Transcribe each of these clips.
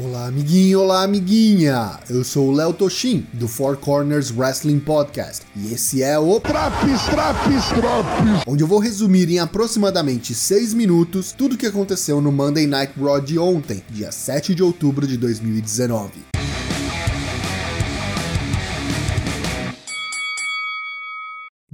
Olá, amiguinho, olá, amiguinha! Eu sou o Léo Toshin, do Four Corners Wrestling Podcast, e esse é o Traps, Traps, Traps! Onde eu vou resumir em aproximadamente 6 minutos tudo o que aconteceu no Monday Night Raw de ontem, dia 7 de outubro de 2019.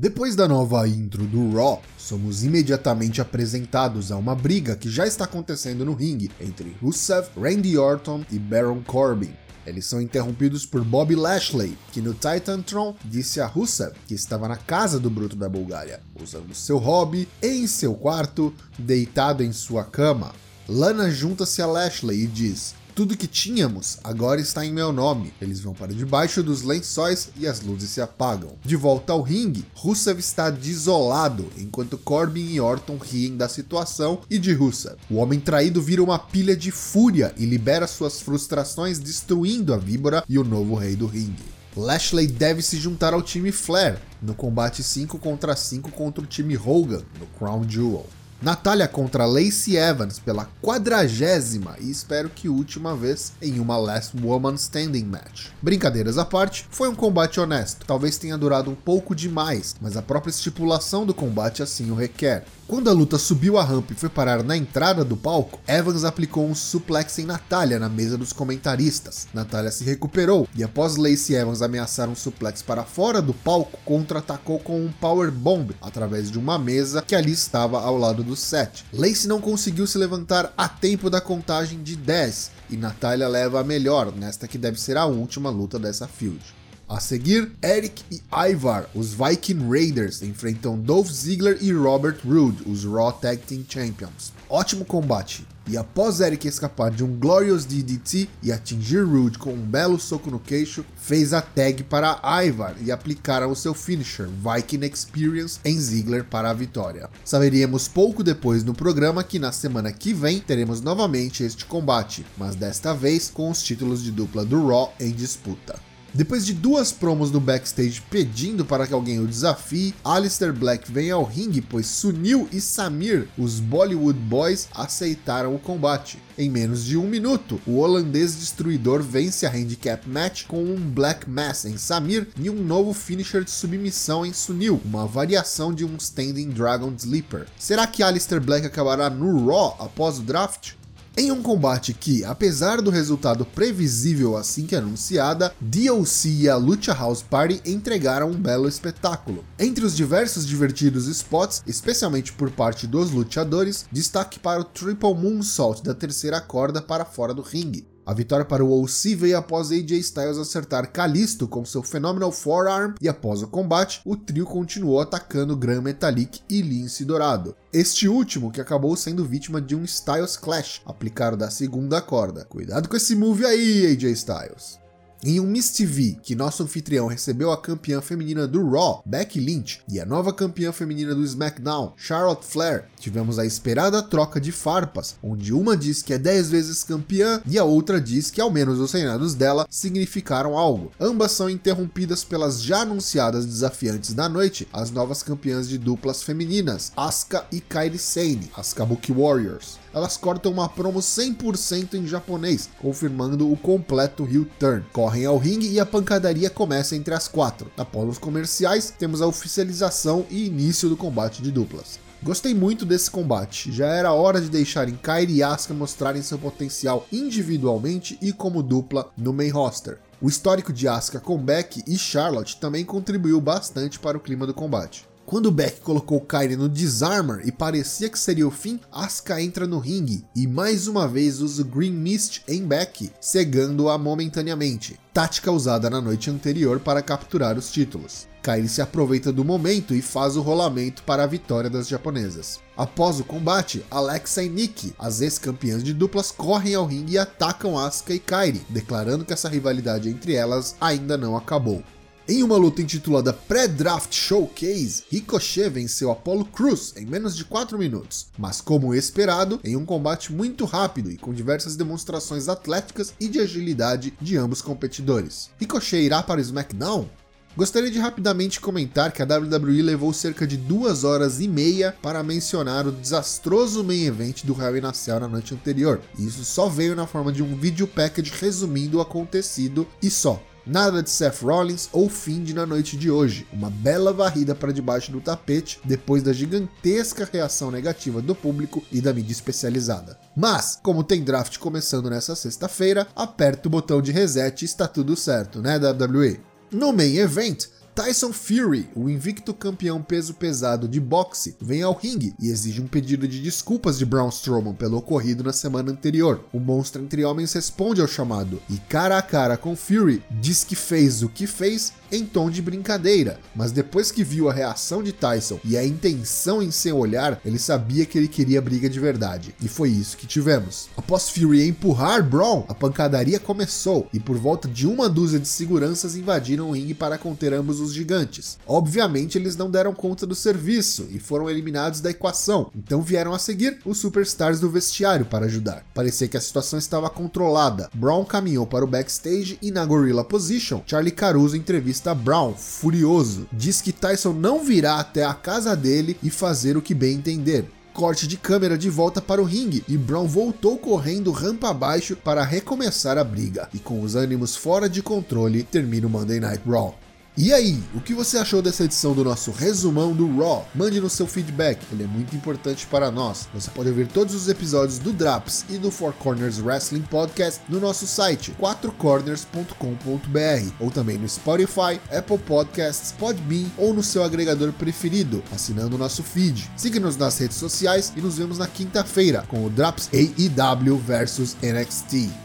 Depois da nova intro do Raw, somos imediatamente apresentados a uma briga que já está acontecendo no ringue entre Rusev, Randy Orton e Baron Corbin. Eles são interrompidos por Bobby Lashley, que no Titantron disse a Rusev que estava na casa do Bruto da Bulgária, usando seu hobby em seu quarto, deitado em sua cama. Lana junta-se a Lashley e diz: tudo que tínhamos agora está em meu nome. Eles vão para debaixo dos lençóis e as luzes se apagam. De volta ao ringue, Rusev está desolado, enquanto Corbin e Orton riem da situação e de Rusev. O homem traído vira uma pilha de fúria e libera suas frustrações destruindo a víbora e o novo rei do ringue. Lashley deve se juntar ao time Flair no combate 5 contra 5 contra o time Hogan no Crown Jewel. Natália contra Lacey Evans pela quadragésima e espero que última vez em uma Last Woman Standing match. Brincadeiras à parte, foi um combate honesto. Talvez tenha durado um pouco demais, mas a própria estipulação do combate assim o requer. Quando a luta subiu a rampa e foi parar na entrada do palco, Evans aplicou um suplex em Natália na mesa dos comentaristas. Natália se recuperou e após Lacey Evans ameaçar um suplex para fora do palco, contra-atacou com um power bomb através de uma mesa que ali estava ao lado do set. Lacey não conseguiu se levantar a tempo da contagem de 10 e Natália leva a melhor nesta que deve ser a última luta dessa field. A seguir, Eric e Ivar, os Viking Raiders, enfrentam Dolph Ziggler e Robert Roode, os Raw Tag Team Champions. Ótimo combate, e após Eric escapar de um Glorious DDT e atingir Rude com um belo soco no queixo, fez a tag para Ivar e aplicaram o seu finisher, Viking Experience, em Ziggler para a vitória. Saberíamos pouco depois no programa que na semana que vem teremos novamente este combate, mas desta vez com os títulos de dupla do Raw em disputa. Depois de duas promos no backstage pedindo para que alguém o desafie, Alistair Black vem ao ringue, pois Sunil e Samir, os Bollywood Boys, aceitaram o combate. Em menos de um minuto, o holandês destruidor vence a handicap match com um Black Mass em Samir e um novo finisher de submissão em Sunil, uma variação de um Standing Dragon Sleeper. Será que Alistair Black acabará no Raw após o draft? Em um combate que, apesar do resultado previsível assim que anunciada, DLC e a Lucha House Party entregaram um belo espetáculo. Entre os diversos divertidos spots, especialmente por parte dos luteadores, destaque para o Triple Moonsault da terceira corda para fora do ringue. A vitória para o OC veio após AJ Styles acertar Kalisto com seu Phenomenal Forearm e após o combate, o trio continuou atacando Gran Metalik e Lince Dourado. Este último que acabou sendo vítima de um Styles Clash aplicado da segunda corda. Cuidado com esse move aí, AJ Styles. Em um Miss TV, que nosso anfitrião recebeu a campeã feminina do Raw, Becky Lynch, e a nova campeã feminina do SmackDown, Charlotte Flair, tivemos a esperada troca de farpas, onde uma diz que é 10 vezes campeã e a outra diz que ao menos os reinados dela significaram algo. Ambas são interrompidas pelas já anunciadas desafiantes da noite, as novas campeãs de duplas femininas, Asuka e Kairi Sane, as Kabuki Warriors elas cortam uma promo 100% em japonês, confirmando o completo heel turn. Correm ao ringue e a pancadaria começa entre as quatro. Após os comerciais, temos a oficialização e início do combate de duplas. Gostei muito desse combate, já era hora de deixarem Kairi e Asuka mostrarem seu potencial individualmente e como dupla no main roster. O histórico de Asuka com Beck e Charlotte também contribuiu bastante para o clima do combate. Quando Beck colocou Kairi no Disarmor e parecia que seria o fim, Asuka entra no ringue e mais uma vez usa o Green Mist em Beck, cegando-a momentaneamente, tática usada na noite anterior para capturar os títulos. Kairi se aproveita do momento e faz o rolamento para a vitória das japonesas. Após o combate, Alexa e Nikki, as ex-campeãs de duplas, correm ao ringue e atacam Asuka e Kairi, declarando que essa rivalidade entre elas ainda não acabou. Em uma luta intitulada Pré-Draft Showcase, Ricochet venceu Apollo Cruz em menos de 4 minutos, mas como esperado, em um combate muito rápido e com diversas demonstrações atléticas e de agilidade de ambos competidores. Ricochet irá para o SmackDown? Gostaria de rapidamente comentar que a WWE levou cerca de duas horas e meia para mencionar o desastroso main event do Hell in a Cell na noite anterior. E isso só veio na forma de um vídeo package resumindo o acontecido e só. Nada de Seth Rollins ou Find na noite de hoje. Uma bela varrida para debaixo do tapete depois da gigantesca reação negativa do público e da mídia especializada. Mas, como tem draft começando nessa sexta-feira, aperta o botão de reset e está tudo certo, né, WWE? No main event, Tyson Fury, o invicto campeão peso pesado de boxe, vem ao ringue e exige um pedido de desculpas de Braun Strowman pelo ocorrido na semana anterior. O monstro entre homens responde ao chamado e, cara a cara com Fury, diz que fez o que fez em tom de brincadeira, mas depois que viu a reação de Tyson e a intenção em seu olhar, ele sabia que ele queria briga de verdade. E foi isso que tivemos. Após Fury empurrar Braun, a pancadaria começou e por volta de uma dúzia de seguranças invadiram o ringue para conter ambos os gigantes. Obviamente eles não deram conta do serviço e foram eliminados da equação, então vieram a seguir os superstars do vestiário para ajudar. Parecia que a situação estava controlada. Braun caminhou para o backstage e na Gorilla Position, Charlie Caruso entrevista Brown, furioso, diz que Tyson não virá até a casa dele e fazer o que bem entender corte de câmera de volta para o ringue e Brown voltou correndo rampa abaixo para recomeçar a briga. E com os ânimos fora de controle, termina o Monday Night Raw. E aí, o que você achou dessa edição do nosso resumão do Raw? Mande no seu feedback, ele é muito importante para nós. Você pode ouvir todos os episódios do Draps e do Four Corners Wrestling Podcast no nosso site, 4corners.com.br, ou também no Spotify, Apple Podcasts, Podbean ou no seu agregador preferido, assinando o nosso feed. Siga-nos nas redes sociais e nos vemos na quinta-feira com o Draps AEW vs NXT.